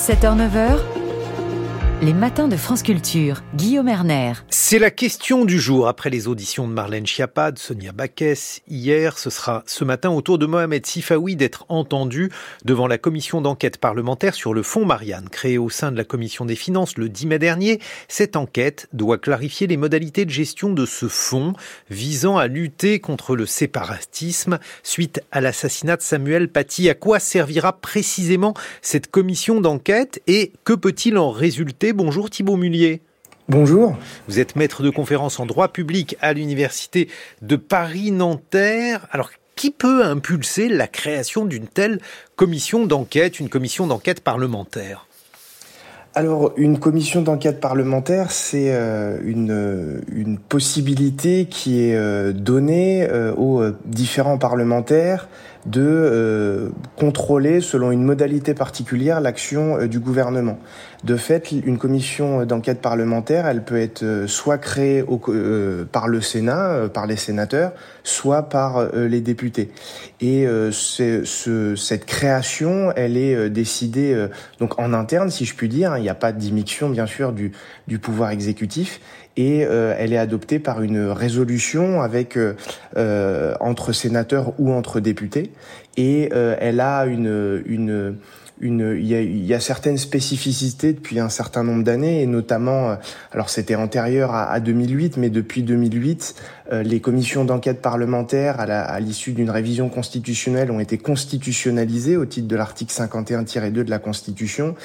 7h-9h, les matins de France Culture, Guillaume Erner. C'est la question du jour. Après les auditions de Marlène Schiappa, Sonia Baquès hier, ce sera ce matin au tour de Mohamed Sifawi d'être entendu devant la commission d'enquête parlementaire sur le fonds Marianne, créé au sein de la commission des finances le 10 mai dernier. Cette enquête doit clarifier les modalités de gestion de ce fonds visant à lutter contre le séparatisme suite à l'assassinat de Samuel Paty. À quoi servira précisément cette commission d'enquête et que peut-il en résulter Bonjour Thibault Mullier. Bonjour. Vous êtes maître de conférence en droit public à l'université de Paris-Nanterre. Alors, qui peut impulser la création d'une telle commission d'enquête, une commission d'enquête parlementaire? Alors, une commission d'enquête parlementaire, c'est euh, une, une, possibilité qui est euh, donnée euh, aux différents parlementaires de contrôler, selon une modalité particulière, l'action du gouvernement. De fait, une commission d'enquête parlementaire, elle peut être soit créée au, par le Sénat, par les sénateurs, soit par les députés. Et ce, cette création, elle est décidée donc en interne, si je puis dire il n'y a pas d'immixtion, bien sûr, du, du pouvoir exécutif. Et euh, elle est adoptée par une résolution avec euh, euh, entre sénateurs ou entre députés. Et elle a une, une une, il y, a, il y, a, certaines spécificités depuis un certain nombre d'années, et notamment, alors c'était antérieur à, à, 2008, mais depuis 2008, euh, les commissions d'enquête parlementaire, à l'issue d'une révision constitutionnelle, ont été constitutionnalisées au titre de l'article 51-2 de la Constitution.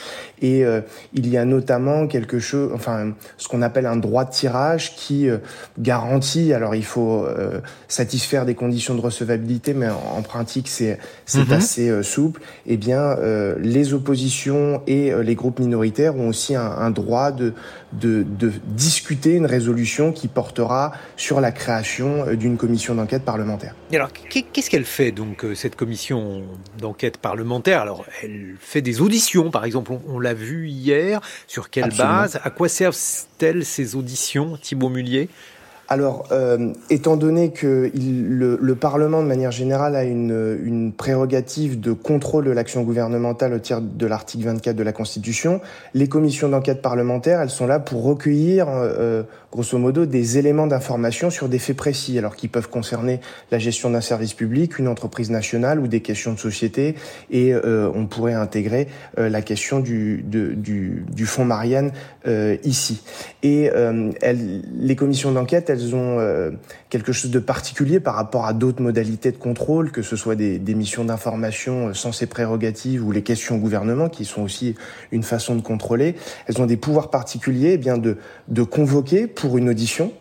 Et euh, il y a notamment quelque chose, enfin, ce qu'on appelle un droit de tirage qui euh, garantit. Alors, il faut satisfaire des conditions de recevabilité, mais en, pratique, c'est c'est mhm. assez souple. Eh bien, les oppositions et les groupes minoritaires ont aussi un, un droit de, de, de discuter une résolution qui portera sur la création euh, d'une commission d'enquête parlementaire. alors, qu'est-ce qu'elle fait donc euh, cette commission d'enquête parlementaire? Alors, elle fait des auditions, par exemple. On, l'a vu hier. Sur quelle base? À quoi servent-elles ces auditions, Thibault Mullier? Alors, euh, étant donné que le, Parlement, de manière générale, a une, prérogative de contrôle de l'action gouvernementale au titre de l'article 24 de la Constitution, les commissions d'enquête parlementaires, elles sont là pour recueillir, euh, grosso modo, des éléments d'information sur des faits précis, alors qui peuvent concerner la gestion d'un service public, une entreprise nationale ou des questions de société, et euh, on pourrait intégrer euh, la question du, fonds Marianne euh, ici. Et les commissions d'enquête, elles ont euh, quelque chose de particulier par rapport à d'autres modalités de contrôle, que ce soit des, missions d'information euh, sans ces prérogatives ou les questions au gouvernement, qui sont aussi une façon de contrôler. Elles ont des pouvoirs particuliers eh bien de, de convoquer pour une audition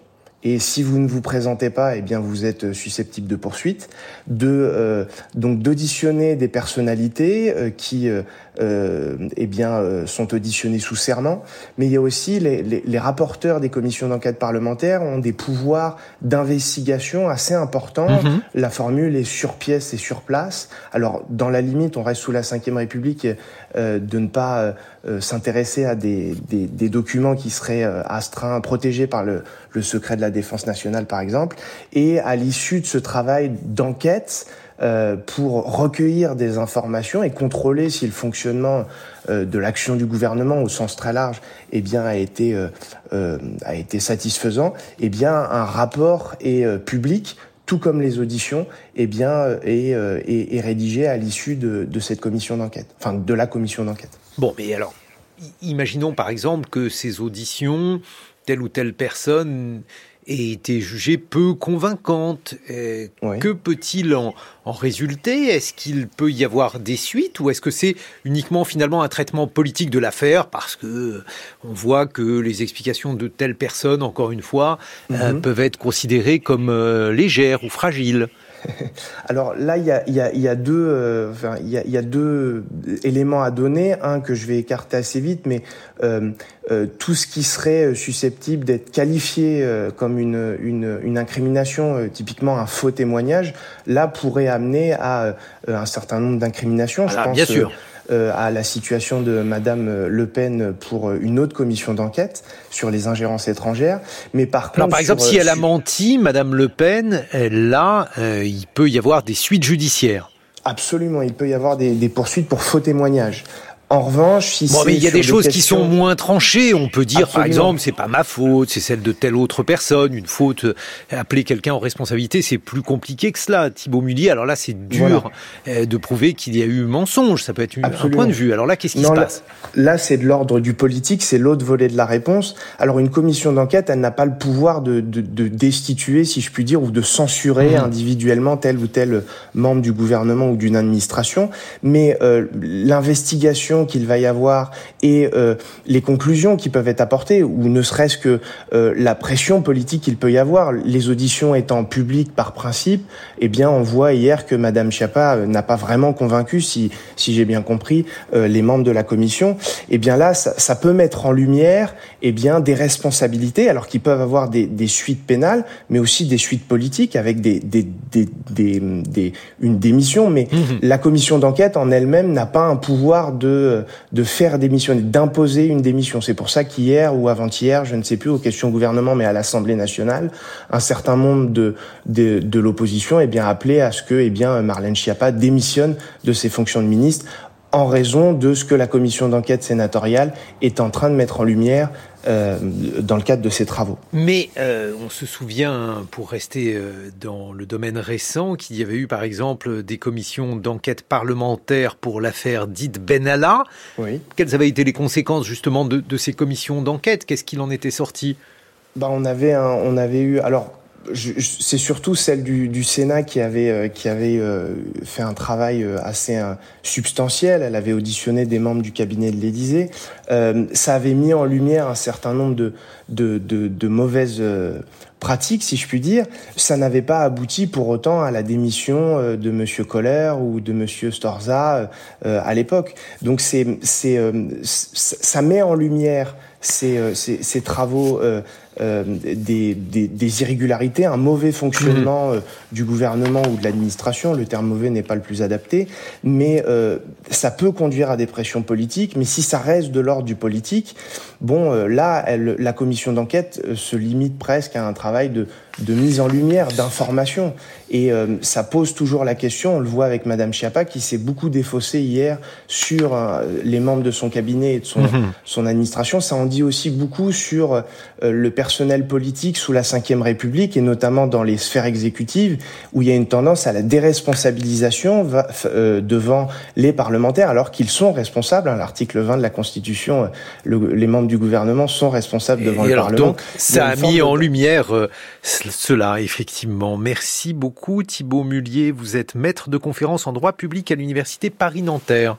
et si vous ne vous présentez pas, eh bien vous êtes susceptible de poursuite. De euh, donc d'auditionner des personnalités euh, qui euh, euh eh bien sont auditionnées sous serment. Mais il y a aussi les, les, les rapporteurs des commissions d'enquête parlementaires ont des pouvoirs d'investigation assez importants. Mhm. La formule est sur pièce et sur place. Alors dans la limite, on reste sous la Ve République de ne pas s'intéresser à des, des, des, documents qui seraient astreints, protégés par le, le secret de la défense nationale par exemple, et à l'issue de ce travail d'enquête, euh, pour recueillir des informations et contrôler si le fonctionnement euh, de l'action du gouvernement au sens très large eh bien a été euh, a été satisfaisant eh bien un rapport est public tout comme les auditions eh bien est, est, est rédigé à l'issue de, de cette commission d'enquête enfin de la commission d'enquête. Bon mais alors imaginons par exemple que ces auditions telle ou telle personne ait été jugée peu convaincante. Que peut-il en, en, résulter? Est-ce qu'il peut y avoir des suites? Ou est-ce que c'est uniquement finalement un traitement politique de l'affaire parce que on voit que les explications de telle personne, encore une fois, euh, mhm. peuvent être considérées comme euh, légères ou fragiles? Alors là, il y a, y, a, y a, deux, euh, enfin, il y, a, y a deux éléments à donner. Un que je vais écarter assez vite, mais euh, euh, tout ce qui serait susceptible d'être qualifié euh, comme une, une, une incrimination, euh, typiquement un faux témoignage, là pourrait amener à un certain nombre d'incriminations. je pense, bien sûr. Euh, à la situation de Madame Le Pen pour une autre commission d'enquête sur les ingérences étrangères. Mais par contre, par exemple, si elle a menti, Madame Le Pen, là, euh, il peut y avoir des suites judiciaires. Absolument, il peut y avoir des, des poursuites pour faux témoignages. En revanche, si bon, mais il y a des choses qui sont moins tranchées. On peut dire, par exemple, c'est pas ma faute, c'est celle de telle autre personne. Une faute, euh, appeler quelqu'un en responsabilité, c'est plus compliqué que cela. Thibault Mullier, alors là, c'est dur euh, de prouver qu'il y a eu mensonge. Ça peut être un point de vue. Alors là, qu'est-ce qui se passe? Là, c'est de l'ordre du politique, c'est l'autre volet de la réponse. Alors une commission d'enquête, elle n'a pas le pouvoir de, de, de, destituer, si je puis dire, ou de censurer mmh. individuellement tel ou tel membre du gouvernement ou d'une administration, mais euh, l'investigation qu'il va y avoir et euh, les conclusions qui peuvent être apportées, ou ne serait-ce que euh, la pression politique qu'il peut y avoir, les auditions étant publiques par principe, eh bien, on voit hier que Madame Chiappa n'a pas vraiment convaincu, si, si j'ai bien compris, les membres de la commission. Eh bien là, ça, ça peut mettre en lumière, eh bien, des responsabilités, alors qu'ils peuvent avoir des, des, suites pénales, mais aussi des suites politiques avec des, des, des, des une démission. Mais mmh. la commission d'enquête en elle-même n'a pas un pouvoir de, de faire démissionner, d'imposer une démission. C'est pour ça qu'hier ou avant-hier, je ne sais plus, aux questions gouvernement, mais à l'Assemblée nationale, un certain nombre de, l'opposition est bien appelé à ce que eh bien, Marlène Schiappa démissionne de ses fonctions de ministre en raison de ce que la commission d'enquête sénatoriale est en train de mettre en lumière euh, dans le cadre de ses travaux. Mais euh, on se souvient, pour rester euh, dans le domaine récent, qu'il y avait eu par exemple des commissions d'enquête parlementaire pour l'affaire dite Benalla. Oui. Quelles avaient été les conséquences justement de, de ces commissions d'enquête? Qu'est-ce qu'il en était sorti? Bah, on avait un, on avait eu alors c'est surtout celle du, Sénat qui avait euh, qui avait euh, fait un travail euh, assez substantiel. Elle avait auditionné des membres du cabinet de l'Élysée. ça avait mis en lumière un certain nombre de de, mauvaises pratiques, si je puis dire. Ça n'avait pas abouti pour autant à la démission de Monsieur Kohler ou de Monsieur Storza à l'époque. Donc c'est c'est ça met en lumière ces, ces travaux euh, des, des, des, irrégularités, un mauvais fonctionnement mmh. euh, du gouvernement ou de l'administration. Le terme mauvais n'est pas le plus adapté, mais euh, ça peut conduire à des pressions politiques. Mais si ça reste de l'ordre du politique, bon, là, elle, la commission d'enquête se limite presque à un travail de, de mise en lumière, d'information. Et euh, ça pose toujours la question, on le voit avec Madame Chiappa, qui s'est beaucoup défaussée hier sur euh, les membres de son cabinet et de son, mhm. son administration. Ça en dit aussi beaucoup sur euh, le personnel politique sous la Ve République, et notamment dans les sphères exécutives, où il y a une tendance à la déresponsabilisation devant les parlementaires, alors qu'ils sont responsables. Hein, L'article 20 de la Constitution, les membres du gouvernement sont responsables devant le Parlement. Donc, ça a mis en lumière cela, effectivement. Merci beaucoup Thibault Mullier. Vous êtes maître de conférence en droit public à l'Université Paris-Nanterre.